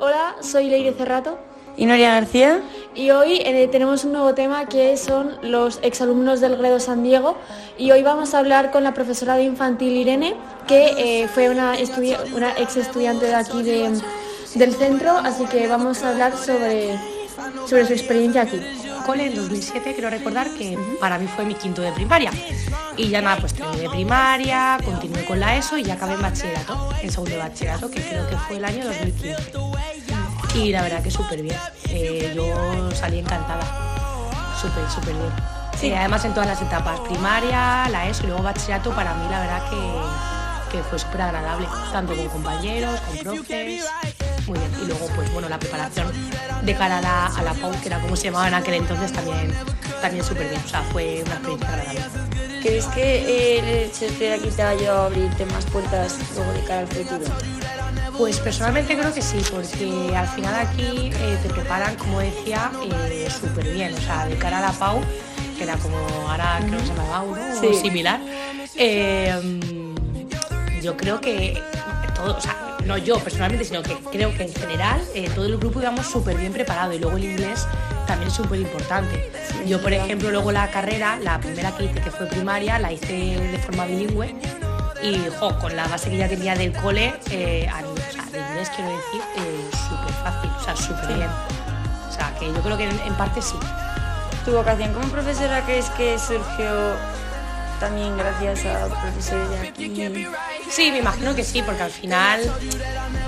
Hola, soy Leire Cerrato y Noria García. y hoy eh, tenemos un nuevo tema que son los exalumnos del Gredo San Diego y hoy vamos a hablar con la profesora de infantil Irene que eh, fue una, estudi- una ex estudiante de aquí de- del centro, así que vamos a hablar sobre, sobre su experiencia aquí. Cole en 2007, quiero recordar que para mí fue mi quinto de primaria. Y ya nada, pues terminé de primaria, continué con la ESO y ya acabé en bachillerato, en segundo de bachillerato, que creo que fue el año 2015. Y la verdad que súper bien. Eh, yo salí encantada. Súper, súper bien. Sí, además en todas las etapas, primaria, la ESO y luego bachillerato, para mí la verdad que, que fue súper agradable, tanto con compañeros, con profes, muy bien. Y luego, pues bueno, la preparación de cara a la, a la PAU, que era como se llamaba en aquel entonces, también, también súper bien. O sea, fue una experiencia agradable. ¿Crees que eh, el hecho de aquí te ayudado a abrirte más puertas luego de cara al futuro? Pues personalmente creo que sí, porque al final aquí eh, te preparan, como decía, eh, súper bien. O sea, de cara a la PAU, que era como ahora creo que se llama PAU, ¿no? Sí. O similar. eh, yo creo que todo, o sea, no yo personalmente, sino que creo que en general eh, todo el grupo íbamos súper bien preparado y luego el inglés también es súper importante. Yo, por ejemplo, luego la carrera, la primera que hice, que fue primaria, la hice de forma bilingüe y jo, con la base que ya tenía del cole, eh, a- o sea, de inglés quiero decir, eh, súper fácil, o sea, súper bien. O sea, que yo creo que en, en parte sí. ¿Tu vocación como profesora crees que surgió también gracias a profesores aquí? Sí, me imagino que sí, porque al final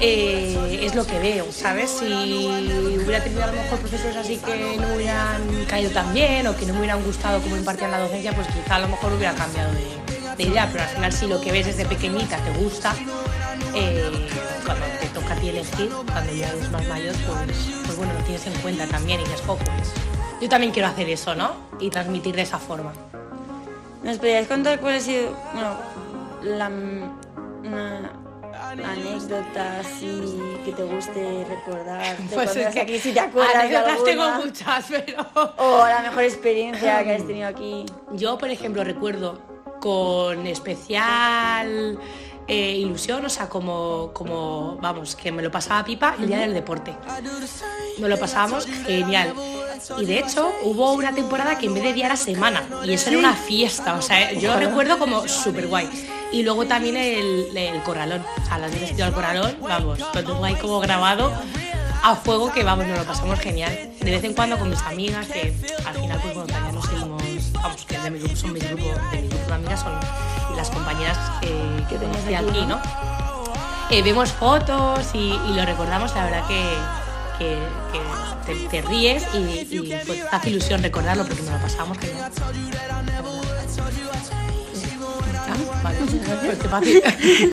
eh, es lo que veo, ¿sabes? Si hubiera tenido a lo mejor profesores así que no hubieran caído tan bien o que no me hubieran gustado cómo impartían la docencia, pues quizá a lo mejor hubiera cambiado de, de idea, pero al final si lo que ves desde pequeñita te gusta, eh, cuando te toca a ti elegir, cuando ya eres más mayor, pues, pues bueno, lo tienes en cuenta también y dices, "Jo, pues yo también quiero hacer eso, ¿no? Y transmitir de esa forma. ¿Nos podrías contar cuál ha sido bueno, la, una anécdota así que te guste recordar? de cuando eras aquí, si te acuerdas de tengo muchas, pero... O la mejor experiencia que has tenido aquí. Yo, por ejemplo, recuerdo con especial eh, ilusión, o sea, como, como, vamos, que me lo pasaba pipa el día del deporte. Nos lo pasábamos genial. Y de hecho, hubo una temporada que en vez de día era semana, y eso era una fiesta, o sea, yo lo recuerdo como súper guay. Y luego también el, el corralón, o sea, las veces al corralón, vamos, tengo ahí como grabado a fuego que vamos, nos lo pasamos genial. De vez en cuando con mis amigas, que al final pues bueno, de mi grupo son mis grupos, de mi grupo de amigas son las compañeras eh, que tenías conocí aquí, aquí, ¿no? Eh, vemos fotos y, y lo recordamos, la verdad que, que, que te, te ríes y, y pues, hace ilusión recordarlo porque nos lo pasamos genial. ¿Ya? Vale, pues qué fácil.